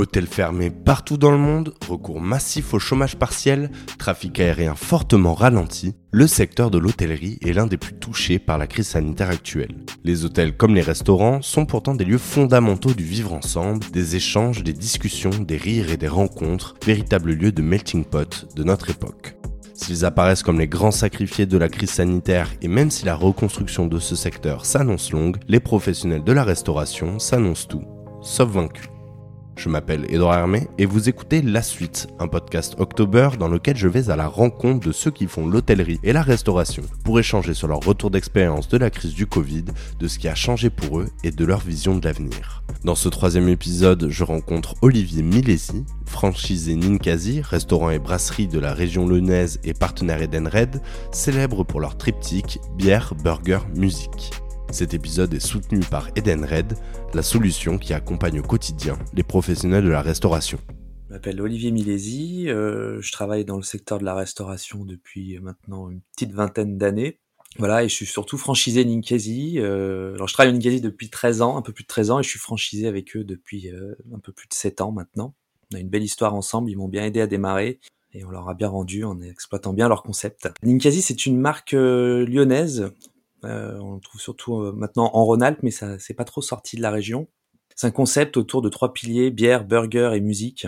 Hôtels fermés partout dans le monde, recours massif au chômage partiel, trafic aérien fortement ralenti, le secteur de l'hôtellerie est l'un des plus touchés par la crise sanitaire actuelle. Les hôtels comme les restaurants sont pourtant des lieux fondamentaux du vivre ensemble, des échanges, des discussions, des rires et des rencontres, véritables lieux de melting pot de notre époque. S'ils apparaissent comme les grands sacrifiés de la crise sanitaire et même si la reconstruction de ce secteur s'annonce longue, les professionnels de la restauration s'annoncent tout, sauf vaincus. Je m'appelle Edouard Hermé et vous écoutez La Suite, un podcast October dans lequel je vais à la rencontre de ceux qui font l'hôtellerie et la restauration pour échanger sur leur retour d'expérience de la crise du Covid, de ce qui a changé pour eux et de leur vision de l'avenir. Dans ce troisième épisode, je rencontre Olivier Milesi, franchisé Ninkasi, restaurant et brasserie de la région lyonnaise et partenaire Edenred, célèbre pour leur triptyque bière, burger, musique. Cet épisode est soutenu par Edenred, la solution qui accompagne au quotidien les professionnels de la restauration. Je m'appelle Olivier Milesi, euh, je travaille dans le secteur de la restauration depuis maintenant une petite vingtaine d'années. Voilà, et je suis surtout franchisé Ninkasi. Euh, alors je travaille Ninkasi depuis 13 ans, un peu plus de 13 ans, et je suis franchisé avec eux depuis euh, un peu plus de 7 ans maintenant. On a une belle histoire ensemble, ils m'ont bien aidé à démarrer et on leur a bien rendu en exploitant bien leur concept. Ninkasi, c'est une marque lyonnaise on le trouve surtout euh, maintenant en Rhône-Alpes, mais ça c'est pas trop sorti de la région. C'est un concept autour de trois piliers bière, burger et musique.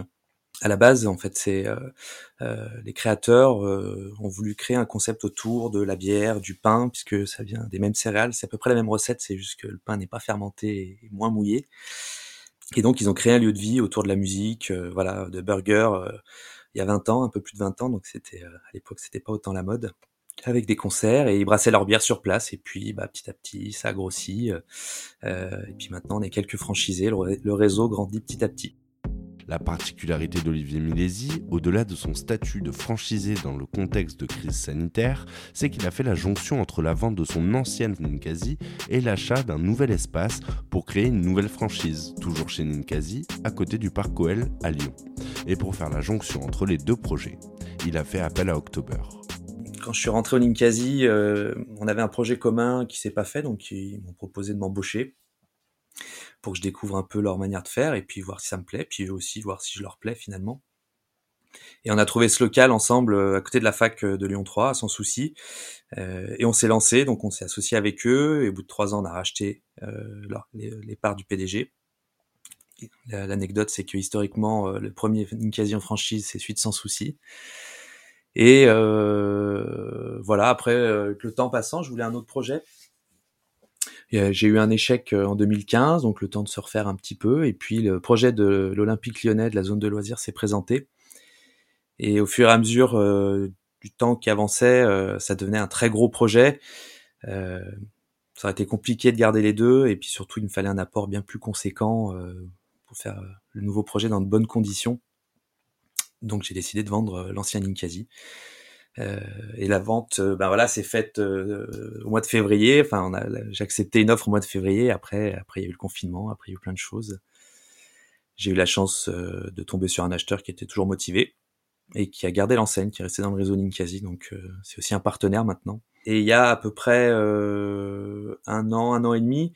À la base, en fait, c'est euh, les créateurs ont voulu créer un concept autour de la bière, du pain, puisque ça vient des mêmes céréales. C'est à peu près la même recette, c'est juste que le pain n'est pas fermenté et moins mouillé. Et donc, ils ont créé un lieu de vie autour de la musique, voilà, de burger. il y a 20 ans, un peu plus de 20 ans, donc c'était à l'époque, c'était pas autant la mode avec des concerts et ils brassaient leur bière sur place et puis bah, petit à petit ça a grossi euh, et puis maintenant on est quelques franchisés, le, réseau grandit petit à petit. La particularité d'Olivier Milesi, au-delà de son statut de franchisé dans le contexte de crise sanitaire, c'est qu'il a fait la jonction entre la vente de son ancienne Ninkasi et l'achat d'un nouvel espace pour créer une nouvelle franchise, toujours chez Ninkasi, à côté du parc Coel à Lyon. Et pour faire la jonction entre les deux projets, il a fait appel à October quand je suis rentré au Ninkasi, euh, on avait un projet commun qui s'est pas fait, donc ils m'ont proposé de m'embaucher pour que je découvre un peu leur manière de faire et puis voir si ça me plaît, puis aussi voir si je leur plais finalement. Et on a trouvé ce local ensemble euh, à côté de la fac euh, de Lyon 3, sans souci. et on s'est lancé, donc on s'est associé avec eux. Et au bout de trois ans, on a racheté les, parts du PDG. L'anecdote, c'est que historiquement, le premier Ninkasi en franchise, c'est Suite sans souci. Et euh, voilà, après, euh, le temps passant, je voulais un autre projet. J'ai eu un échec euh, en 2015, donc le temps de se refaire un petit peu. Et puis le projet de l'Olympique lyonnais de la zone de loisirs s'est présenté. Et au fur et à mesure du temps qui avançait, ça devenait un très gros projet. ça aurait été compliqué de garder les deux. Et puis surtout, il me fallait un apport bien plus conséquent pour faire le nouveau projet dans de bonnes conditions. Donc j'ai décidé de vendre euh, l'ancien Ninkasi. Euh, et la vente, euh, ben voilà, c'est faite au mois de février. Enfin, j'ai accepté une offre au mois de février. Après, après il y a eu le confinement. Après, il y a eu plein de choses. J'ai eu la chance de tomber sur un acheteur qui était toujours motivé et qui a gardé l'enseigne, qui est resté dans le réseau Ninkasi. Donc, c'est aussi un partenaire maintenant. Et il y a à peu près un an, un an et demi,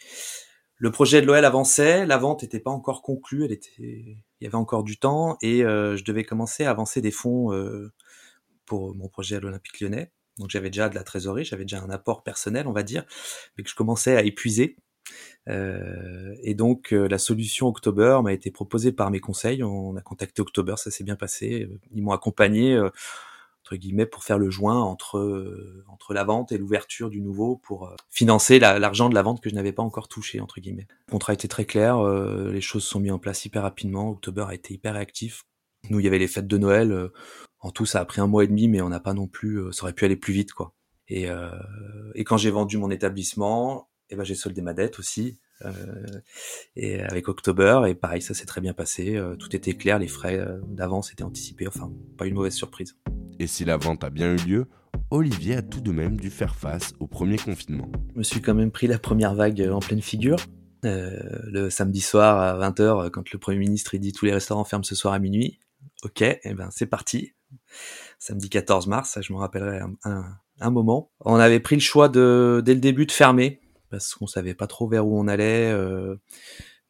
le projet de l'OL avançait. La vente n'était pas encore conclue. Elle était il y avait encore du temps et euh, je devais commencer à avancer des fonds euh, pour mon projet à l'Olympique lyonnais. Donc j'avais déjà de la trésorerie, j'avais déjà un apport personnel, on va dire, mais que je commençais à épuiser. Euh, et donc la solution October m'a été proposée par mes conseils. On a contacté October, ça s'est bien passé. Ils m'ont accompagné entre guillemets pour faire le joint entre euh, entre la vente et l'ouverture du nouveau pour euh, financer l'argent de la vente que je n'avais pas encore touché entre guillemets. Le contrat était très clair, euh, les choses sont mises en place hyper rapidement. October a été hyper réactif. Nous, il y avait les fêtes de Noël. en tout, ça a pris un mois et demi, mais on n'a pas non plus. ça aurait pu aller plus vite, quoi. Et, et quand j'ai vendu mon établissement, eh ben j'ai soldé ma dette aussi. et avec October et pareil ça s'est très bien passé tout était clair les frais d'avance étaient anticipés enfin pas une mauvaise surprise et si la vente a bien eu lieu, Olivier a tout de même dû faire face au premier confinement. Je me suis quand même pris la première vague en pleine figure. Euh, le samedi soir à 20h, quand le Premier ministre il dit tous les restaurants ferment ce soir à minuit. Ok, et eh ben c'est parti. Samedi 14 mars, je me rappellerai un, moment. On avait pris le choix de, dès le début de fermer parce qu'on savait pas trop vers où on allait. Euh,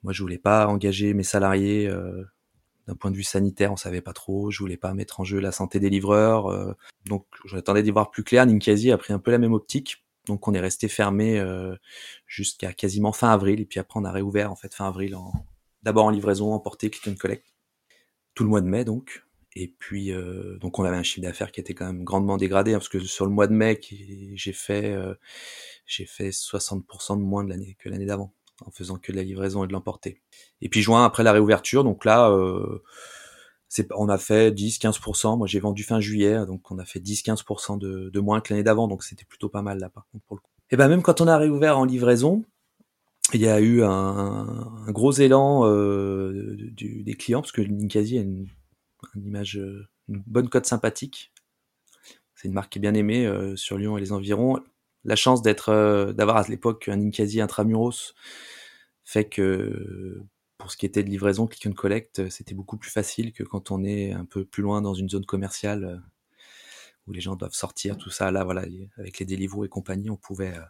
moi, je voulais pas engager mes salariés euh, d'un point de vue sanitaire, on savait pas trop. Je voulais pas mettre en jeu la santé des livreurs. Euh, donc, j'attendais d'y voir plus clair. Ninkasi a pris un peu la même optique. Donc, on est resté fermé euh, jusqu'à quasiment fin avril. Et puis après, on a réouvert en fait fin avril. En... D'abord en livraison, en portée, click and collect. Tout le mois de mai, donc. Et puis, euh, donc, on avait un chiffre d'affaires qui était quand même grandement dégradé hein, parce que sur le mois de mai, j'ai fait, j'ai fait 60% de moins de l'année que l'année d'avant en faisant que de la livraison et de l'emporter. Et puis juin après la réouverture, donc là, euh, on a fait 10-15%. Moi j'ai vendu fin juillet, donc on a fait 10-15% de, de, moins que l'année d'avant, donc c'était plutôt pas mal là par contre pour le coup. Et ben même quand on a réouvert en livraison, il y a eu un, gros élan euh, des clients parce que Ninkasi a une, une image, euh, une bonne cote sympathique. C'est une marque qui est bien aimée euh, sur Lyon et les environs la chance d'être, euh, d'avoir à l'époque un Ninkasi intramuros fait que pour ce qui était de livraison, click and collect, c'était beaucoup plus facile que quand on est un peu plus loin dans une zone commerciale euh, où les gens doivent sortir, tout ça. Là, voilà, avec les Deliveroo et compagnie, on pouvait, euh,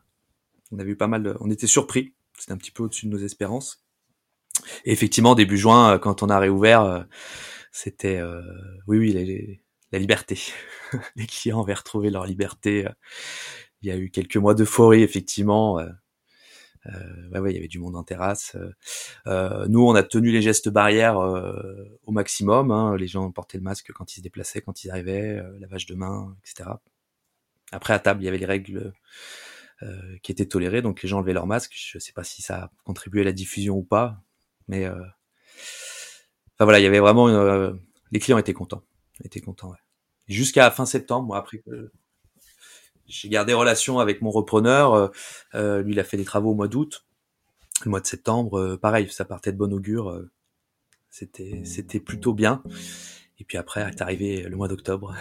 on avait eu pas mal de, on était surpris. C'était un petit peu au-dessus de nos espérances. Et effectivement, début juin, quand on a réouvert, c'était, oui, oui, la liberté. les clients avaient retrouvé leur liberté il y a eu quelques mois d'euphorie, effectivement. Euh, euh, ouais, ouais, il y avait du monde en terrasse. Euh, nous, on a tenu les gestes barrières au maximum. Hein. Les gens portaient le masque quand ils se déplaçaient, quand ils arrivaient, lavage de mains, etc. Après, à table, il y avait les règles qui étaient tolérées, donc les gens enlevaient leur masque. Je ne sais pas si ça a contribué à la diffusion ou pas, mais enfin voilà, il y avait vraiment les clients étaient contents, étaient contents. Ouais. Jusqu'à fin septembre, moi, après que j'ai gardé relation avec mon repreneur. Euh, euh, lui, il a fait des travaux au mois d'août. Le mois de septembre, euh, pareil, ça partait de bon augure. c'était, c'était plutôt bien. Et puis après, est arrivé le mois d'octobre.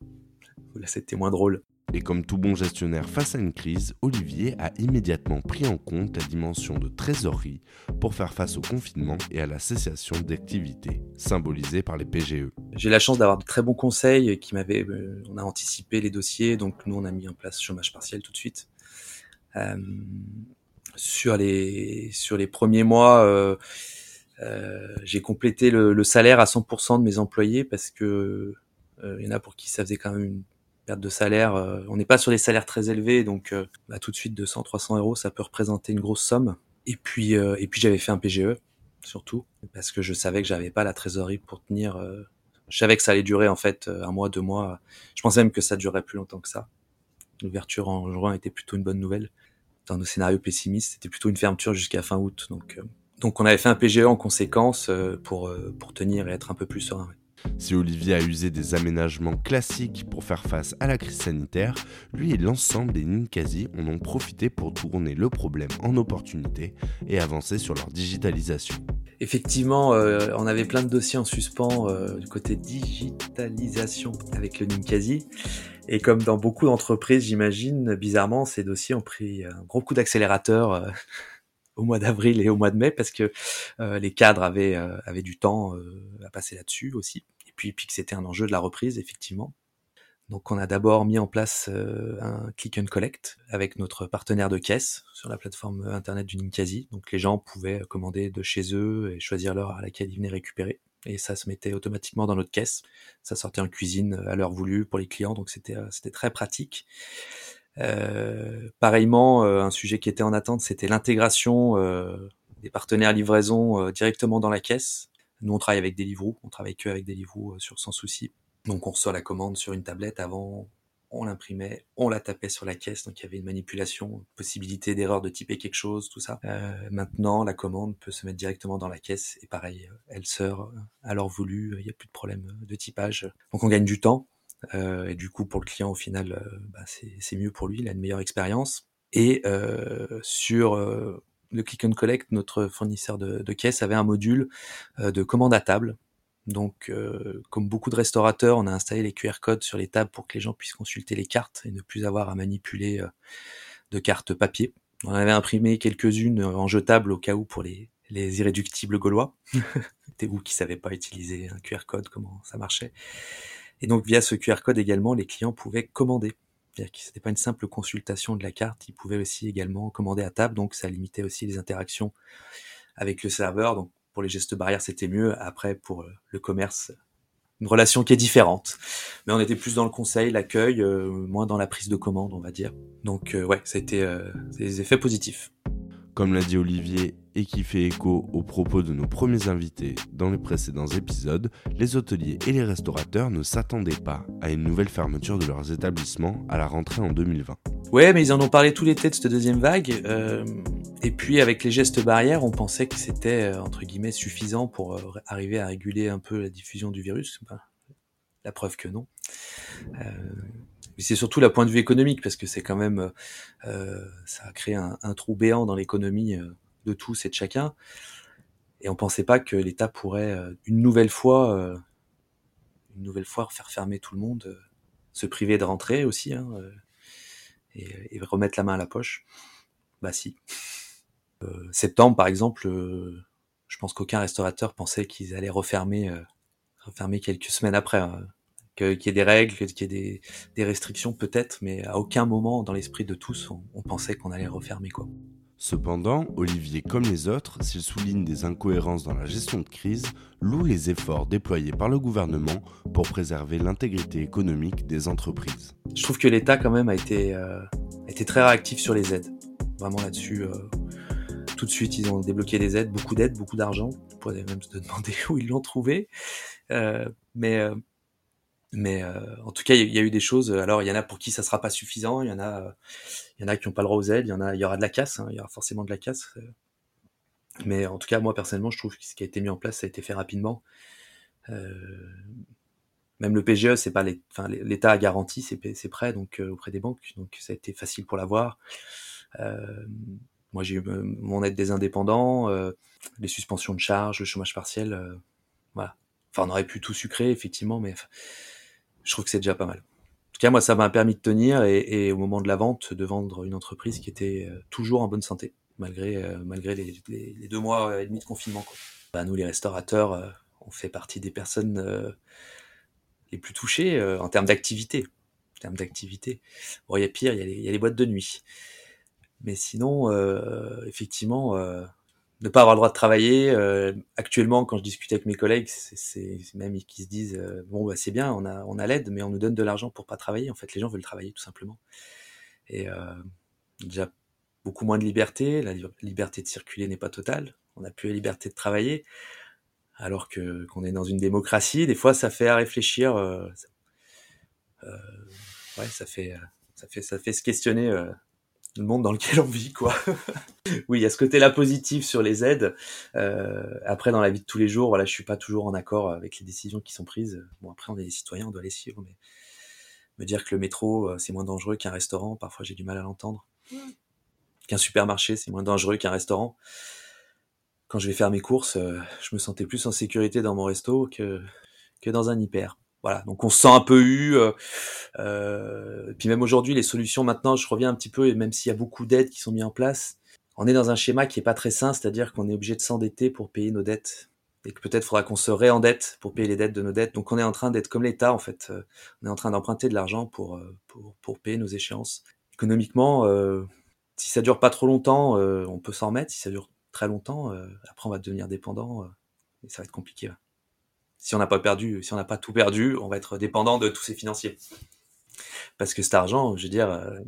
Là, c'était moins drôle. Et comme tout bon gestionnaire face à une crise, Olivier a immédiatement pris en compte la dimension de trésorerie pour faire face au confinement et à la cessation d'activité, symbolisée par les PGE. J'ai la chance d'avoir de très bons conseils qui m'avaient. Euh, on a anticipé les dossiers, donc nous on a mis en place chômage partiel tout de suite. Euh, sur les sur les premiers mois, euh, j'ai complété le, le, salaire à 100% de mes employés parce que il y en a pour qui ça faisait quand même une perte de salaire. Euh, on n'est pas sur des salaires très élevés, donc euh, bah, tout de suite 200, 300 euros, ça peut représenter une grosse somme. Et puis, euh, et puis j'avais fait un PGE surtout parce que je savais que j'avais pas la trésorerie pour tenir. je savais que ça allait durer en fait un mois, deux mois. Je pensais même que ça durerait plus longtemps que ça. L'ouverture en juin était plutôt une bonne nouvelle. Dans nos scénarios pessimistes, c'était plutôt une fermeture jusqu'à fin août. Donc, donc on avait fait un PGE en conséquence pour pour tenir et être un peu plus serein. Si Olivier a usé des aménagements classiques pour faire face à la crise sanitaire, lui et l'ensemble des Ninkasi en ont profité pour tourner le problème en opportunité et avancer sur leur digitalisation. Effectivement, euh, on avait plein de dossiers en suspens euh, du côté digitalisation avec le Ninkasi. Et comme dans beaucoup d'entreprises, j'imagine, bizarrement, ces dossiers ont pris un gros coup d'accélérateur euh, au mois d'avril et au mois de mai parce que les cadres avaient, avaient du temps à passer là-dessus aussi puis, puis que c'était un enjeu de la reprise, effectivement. Donc on a d'abord mis en place euh, un click and collect avec notre partenaire de caisse sur la plateforme internet du Ninkasi. Donc les gens pouvaient commander de chez eux et choisir l'heure à laquelle ils venaient récupérer. Et ça se mettait automatiquement dans notre caisse. Ça sortait en cuisine à l'heure voulue pour les clients, donc c'était euh, c'était très pratique. Euh, pareillement, un sujet qui était en attente, c'était l'intégration des partenaires livraison directement dans la caisse. Nous, on travaille avec des Deliveroo, on travaille que avec Deliveroo euh, sur sans souci. Donc, on reçoit la commande sur une tablette. Avant, on l'imprimait, on la tapait sur la caisse, donc il y avait une manipulation, possibilité d'erreur de typer quelque chose, tout ça. Euh, maintenant, la commande peut se mettre directement dans la caisse et pareil, euh, elle sort à l'heure voulue, il n'y a plus de problème de typage. Donc on gagne du temps et du coup pour le client au final, bah, c'est mieux pour lui, il a une meilleure expérience. Et sur le Click and Collect, notre fournisseur de, de caisse, avait un module euh, de commande à table. Donc, euh, comme beaucoup de restaurateurs, on a installé les QR codes sur les tables pour que les gens puissent consulter les cartes et ne plus avoir à manipuler euh, de cartes papier. On avait imprimé quelques-unes en jetable au cas où pour les, les irréductibles gaulois. C'était vous qui savez pas utiliser un QR code, comment ça marchait. Et donc, via ce QR code également, les clients pouvaient commander c'est-à-dire que c'était pas une simple consultation de la carte, ils pouvaient aussi également commander à table, donc ça limitait aussi les interactions avec le serveur. Donc pour les gestes barrières, c'était mieux. Après, pour le commerce, une relation qui est différente. Mais on était plus dans le conseil, l'accueil, moins dans la prise de commande, on va dire. Donc ouais, ça a été des effets positifs. Comme l'a dit Olivier et qui fait écho aux propos de nos premiers invités dans les précédents épisodes, les hôteliers et les restaurateurs ne s'attendaient pas à une nouvelle fermeture de leurs établissements à la rentrée en 2020. Ouais, mais ils en ont parlé tout l'été de cette deuxième vague. Euh, et puis avec les gestes barrières, on pensait que c'était euh, entre guillemets suffisant pour euh, arriver à réguler un peu la diffusion du virus. la preuve que non. Euh, c'est surtout la point de vue économique parce que c'est quand même euh, ça a créé un, trou béant dans l'économie euh, de tous et de chacun. Et on pensait pas que l'État pourrait euh, une nouvelle fois, euh, une nouvelle fois faire fermer tout le monde, se priver de rentrer aussi, hein, et, et, remettre la main à la poche. Bah si. septembre par exemple, je pense qu'aucun restaurateur pensait qu'ils allaient refermer, refermer quelques semaines après. Hein qu'il y ait des règles, qu'il y ait des, des restrictions peut-être, mais à aucun moment dans l'esprit de tous, on, on pensait qu'on allait refermer quoi. Cependant, Olivier, comme les autres, s'il souligne des incohérences dans la gestion de crise, loue les efforts déployés par le gouvernement pour préserver l'intégrité économique des entreprises. Je trouve que l'État quand même a été, euh, été très réactif sur les aides. Vraiment là-dessus, euh, tout de suite, ils ont débloqué des aides, beaucoup d'aides, beaucoup d'argent. On pourrait même se demander où ils l'ont trouvé. Euh, mais mais euh, en tout cas, il y, a eu des choses. Alors, il y en a pour qui ça sera pas suffisant. Il y en a, il y en a qui n'ont pas le droit aux aides. Il y en a, il y aura de la casse. Hein, il y aura forcément de la casse. Euh. Mais en tout cas, moi personnellement, je trouve que ce qui a été mis en place, ça a été fait rapidement. Euh, même le PGE, c'est pas l'État a garanti c'est prêts donc euh, auprès des banques, donc ça a été facile pour l'avoir. Euh, moi, j'ai eu mon aide des indépendants, les suspensions de charges, le chômage partiel, voilà. Enfin, on aurait pu tout sucrer, effectivement, mais je trouve que c'est déjà pas mal. En tout cas, moi, ça m'a permis de tenir et, et, au moment de la vente, de vendre une entreprise qui était euh, toujours en bonne santé, malgré, euh, malgré les, deux mois et demi de confinement. Quoi. Bah, nous, les restaurateurs, euh, on fait partie des personnes euh, les plus touchées euh, en termes d'activité. En termes d'activité. Bon, il y a pire, il y, y, a les boîtes de nuit. Mais sinon, effectivement, ne pas avoir le droit de travailler. Euh, actuellement, quand je discute avec mes collègues, c'est même qui se disent euh, bon bah c'est bien, on a on a l'aide, mais on nous donne de l'argent pour pas travailler. En fait, les gens veulent travailler tout simplement. Et euh, déjà beaucoup moins de liberté. La liberté de circuler n'est pas totale. On n'a plus la liberté de travailler, alors que qu'on est dans une démocratie. Des fois, ça fait à réfléchir. Euh, euh, ouais, ça fait ça fait ça fait se questionner le monde dans lequel on vit, quoi. oui, il y a ce côté-là positif sur les aides. Euh, après, dans la vie de tous les jours, voilà, je suis pas toujours en accord avec les décisions qui sont prises. Bon, après, on est des citoyens, on doit les suivre, mais me dire que le métro, euh, c'est moins dangereux qu'un restaurant, parfois j'ai du mal à l'entendre. Qu'un supermarché, c'est moins dangereux qu'un restaurant. Quand je vais faire mes courses, euh, je me sentais plus en sécurité dans mon resto que, que dans un hyper. Voilà, donc on se sent un peu eu. Euh, euh, puis même aujourd'hui, les solutions maintenant, je reviens un petit peu, et même s'il y a beaucoup d'aides qui sont mises en place, on est dans un schéma qui est pas très sain, c'est-à-dire qu'on est obligé de s'endetter pour payer nos dettes, et que peut-être faudra qu'on se réendette pour payer les dettes de nos dettes. Donc on est en train d'être comme l'État en fait, euh, on est en train d'emprunter de l'argent pour, euh, pour pour payer nos échéances. Économiquement, euh, si ça dure pas trop longtemps, euh, on peut s'en remettre. Si ça dure très longtemps, après on va devenir dépendant, et ça va être compliqué. Ouais si on n'a pas perdu, si on n'a pas tout perdu, on va être dépendant de tous ces financiers. Parce que cet argent, je veux dire, euh,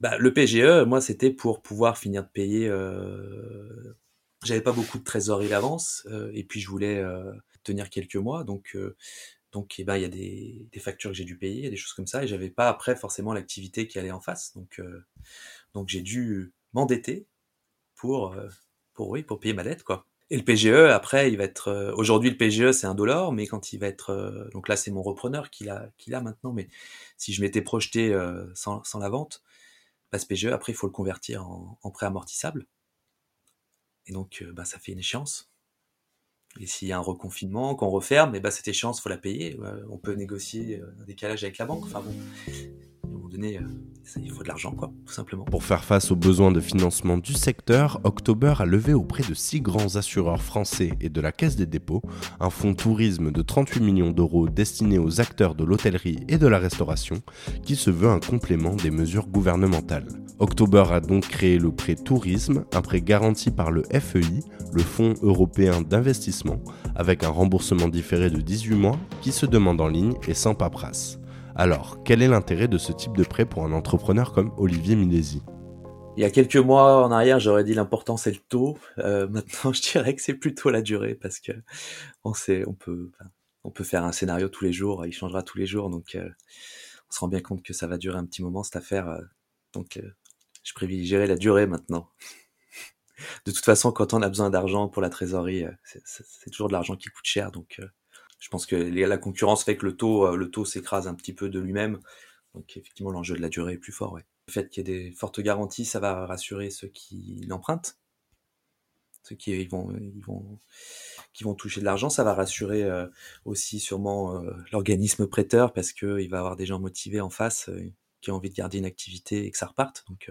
bah, le PGE, moi, c'était pour pouvoir finir de payer. Euh, J'avais pas beaucoup de trésorerie d'avance, euh, et puis je voulais euh, tenir quelques mois, donc euh, donc eh ben il y a des, des factures que j'ai dû payer, des choses comme ça, et j'avais pas après forcément l'activité qui allait en face, donc donc j'ai dû m'endetter pour pour oui pour payer ma dette quoi. Et le PGE, après, il va être. Euh, aujourd'hui, le PGE, c'est un dollar, mais quand il va être. Euh, donc là, c'est mon repreneur qui l'a, qui l'a maintenant. Mais si je m'étais projeté euh, sans, sans, la vente, bah, ce PGE, après, il faut le convertir en, en prêt amortissable. Et donc, bah, ça fait une échéance. Et s'il y a un reconfinement, qu'on referme, et bah, cette échéance, faut la payer. on peut négocier un décalage avec la banque. Enfin bon, à un moment donné, il faut de l'argent, quoi, tout simplement. Pour faire face aux besoins de financement du secteur, October a levé auprès de six grands assureurs français et de la Caisse des dépôts un fonds tourisme de 38 millions d'euros destiné aux acteurs de l'hôtellerie et de la restauration, qui se veut un complément des mesures gouvernementales. October a donc créé le prêt tourisme, un prêt garanti par le FEI, le Fonds européen d'investissement, avec un remboursement différé de 18 mois qui se demande en ligne et sans paperasse. Alors, quel est l'intérêt de ce type de prêt pour un entrepreneur comme Olivier Milesi il y a quelques mois en arrière, j'aurais dit l'important c'est le taux. Euh, maintenant, je dirais que c'est plutôt la durée parce que on sait, on peut, faire un scénario tous les jours, il changera tous les jours, donc euh, on se rend bien compte que ça va durer un petit moment cette affaire. Euh, donc, je privilégierai la durée maintenant. de toute façon, quand on a besoin d'argent pour la trésorerie, c'est toujours de l'argent qui coûte cher, donc je pense que la concurrence fait que le taux, euh, le taux s'écrase un petit peu de lui-même. Donc effectivement, l'enjeu de la durée est plus fort. Ouais. Le fait qu'il y ait des fortes garanties, ça va rassurer ceux qui l'empruntent, ceux qui ils vont, ils vont, qui vont toucher de l'argent. Ça va rassurer euh, aussi sûrement euh, l'organisme prêteur parce que il va avoir des gens motivés en face qui ont envie de garder une activité et que ça reparte. Donc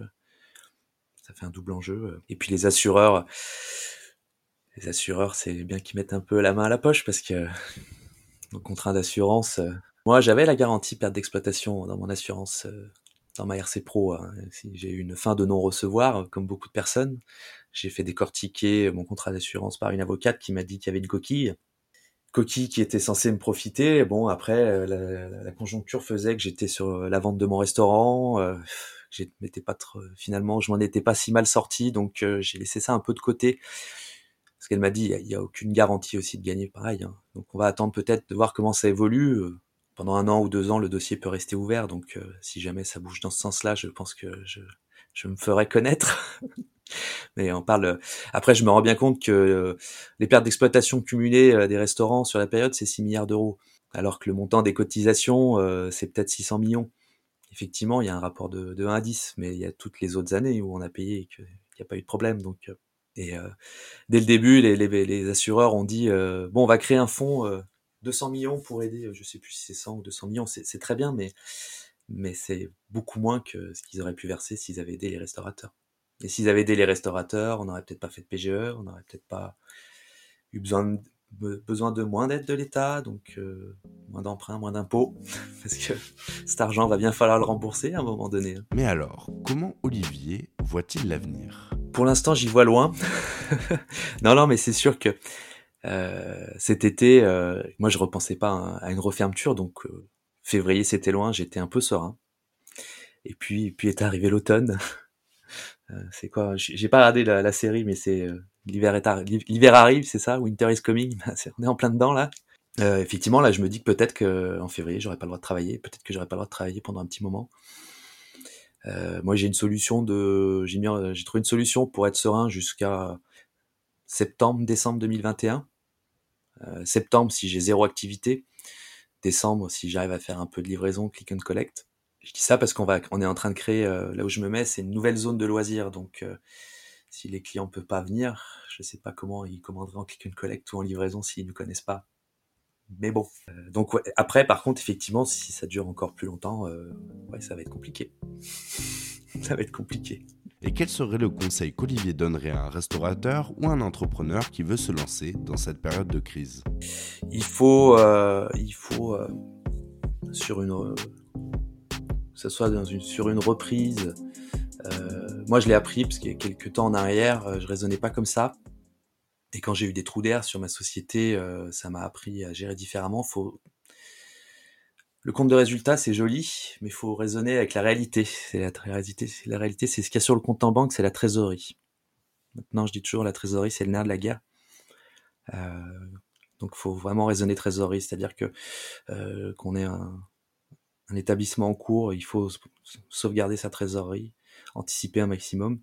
ça fait un double enjeu. Et puis les assureurs, les assureurs, c'est bien qu'ils mettent un peu la main à la poche parce que nos contrat d'assurance. Euh, moi, j'avais la garantie perte d'exploitation dans mon assurance, euh, dans ma RC Pro. Hein. J'ai eu une fin de non-recevoir, comme beaucoup de personnes. J'ai fait décortiquer mon contrat d'assurance par une avocate qui m'a dit qu'il y avait une coquille. Coquille qui était censée me profiter. Bon, après, euh, la, conjoncture faisait que j'étais sur la vente de mon restaurant. Euh, pas trop, finalement, je m'en étais pas si mal sorti, donc j'ai laissé ça un peu de côté. Parce qu'elle m'a dit, il n'y a, aucune garantie aussi de gagner pareil. Hein. Donc on va attendre peut-être de voir comment ça évolue. Euh, pendant un an ou deux ans, le dossier peut rester ouvert. Donc euh, si jamais ça bouge dans ce sens-là, je pense que je, je me ferai connaître. Mais on parle. Après, je me rends bien compte que euh, les pertes d'exploitation cumulées des restaurants sur la période, c'est 6 milliards d'euros, alors que le montant des cotisations, c'est peut-être 600 millions. Effectivement, il y a un rapport de, de 1 à 10, mais il y a toutes les autres années où on a payé et qu'il n'y a pas eu de problème. Donc, et euh, dès le début, les, les, les, assureurs ont dit euh, bon, on va créer un fonds 200 euh, millions pour aider. Je sais plus si c'est 100 ou 200 millions, c'est très bien, mais mais c'est beaucoup moins que ce qu'ils auraient pu verser s'ils avaient aidé les restaurateurs. Et s'ils avaient aidé les restaurateurs, on n'aurait peut-être pas fait de PGE, on n'aurait peut-être pas eu besoin besoin de moins d'aide de l'État, donc moins d'emprunts, moins d'impôts, parce que cet argent va bien falloir le rembourser à un moment donné. Mais alors, comment Olivier voit-il l'avenir? Pour l'instant, j'y vois loin. non, non, mais c'est sûr que euh, cet été, euh, moi, je repensais pas à, une refermeture, donc euh, février, c'était loin, j'étais un peu serein. Et puis, puis est arrivé l'automne. C'est quoi? J'ai pas regardé la, série, mais c'est l'hiver est l'hiver arrive, c'est ça? Winter is coming? on est en plein dedans là. effectivement, là, je me dis que peut-être que en février, j'aurais pas le droit de travailler. Peut-être que j'aurais pas le droit de travailler pendant un petit moment. Euh, moi, j'ai une solution de, j'ai trouvé une solution pour être serein jusqu'à septembre, décembre 2021. Euh, septembre, si j'ai zéro activité. Décembre, si j'arrive à faire un peu de livraison, click and collect. Je dis ça parce qu'on va, on est en train de créer, euh, là où je me mets, c'est une nouvelle zone de loisirs. Donc, si les clients peuvent pas venir, je sais pas comment ils commanderaient en click and collect ou en livraison s'ils ne connaissent pas mais bon. Euh, donc après, par contre, effectivement, si ça dure encore plus longtemps, euh, ouais, ça va être compliqué. ça va être compliqué. Et quel serait le conseil qu'Olivier donnerait à un restaurateur ou un entrepreneur qui veut se lancer dans cette période de crise? Il faut, euh, il faut sur une, que ce soit sur une reprise. moi, je l'ai appris parce qu'il y a quelques temps en arrière, je raisonnais pas comme ça. Et quand j'ai eu des trous d'air sur ma société, euh, ça m'a appris à gérer différemment. Faut... Le compte de résultat, c'est joli, mais il faut raisonner avec la réalité. C'est la réalité, c'est ce qu'il y a sur le compte en banque, c'est la trésorerie. Maintenant, je dis toujours, la trésorerie, c'est le nerf de la guerre. Euh, donc, faut vraiment raisonner trésorerie, c'est-à-dire que euh, qu'on ait un, un établissement en cours, il faut sauvegarder sa trésorerie anticiper un maximum.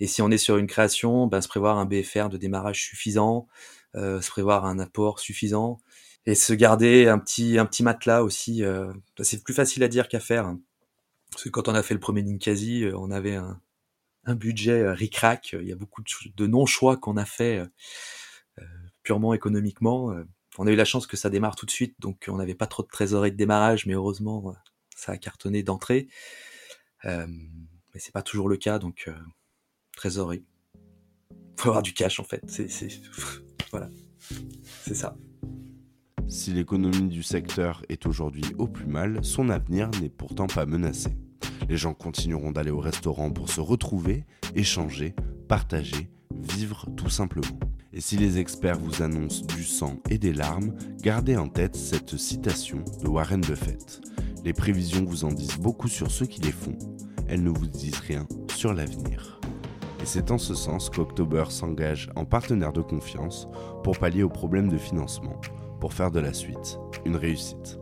Et si on est sur une création, ben, se prévoir un BFR de démarrage suffisant, euh, se prévoir un apport suffisant, et se garder un petit un petit matelas aussi. Euh, c'est plus facile à dire qu'à faire. Hein. Parce que quand on a fait le premier Ninkasi, euh, on avait un, un budget euh, ric-rac. Il y a beaucoup de, de non-choix qu'on a fait euh, purement économiquement. On a eu la chance que ça démarre tout de suite, donc on n'avait pas trop de trésorerie de démarrage, mais heureusement, ça a cartonné d'entrée. Euh, mais c'est pas toujours le cas, donc euh, trésorerie. Faut avoir du cash en fait. Voilà, c'est ça. Si l'économie du secteur est aujourd'hui au plus mal, son avenir n'est pourtant pas menacé. Les gens continueront d'aller au restaurant pour se retrouver, échanger, partager, vivre tout simplement. Et si les experts vous annoncent du sang et des larmes, gardez en tête cette citation de Warren Buffett. Les prévisions vous en disent beaucoup sur ceux qui les font, elles ne vous disent rien sur l'avenir. Et c'est en ce sens qu'October s'engage en partenaire de confiance pour pallier aux problèmes de financement, pour faire de la suite une réussite.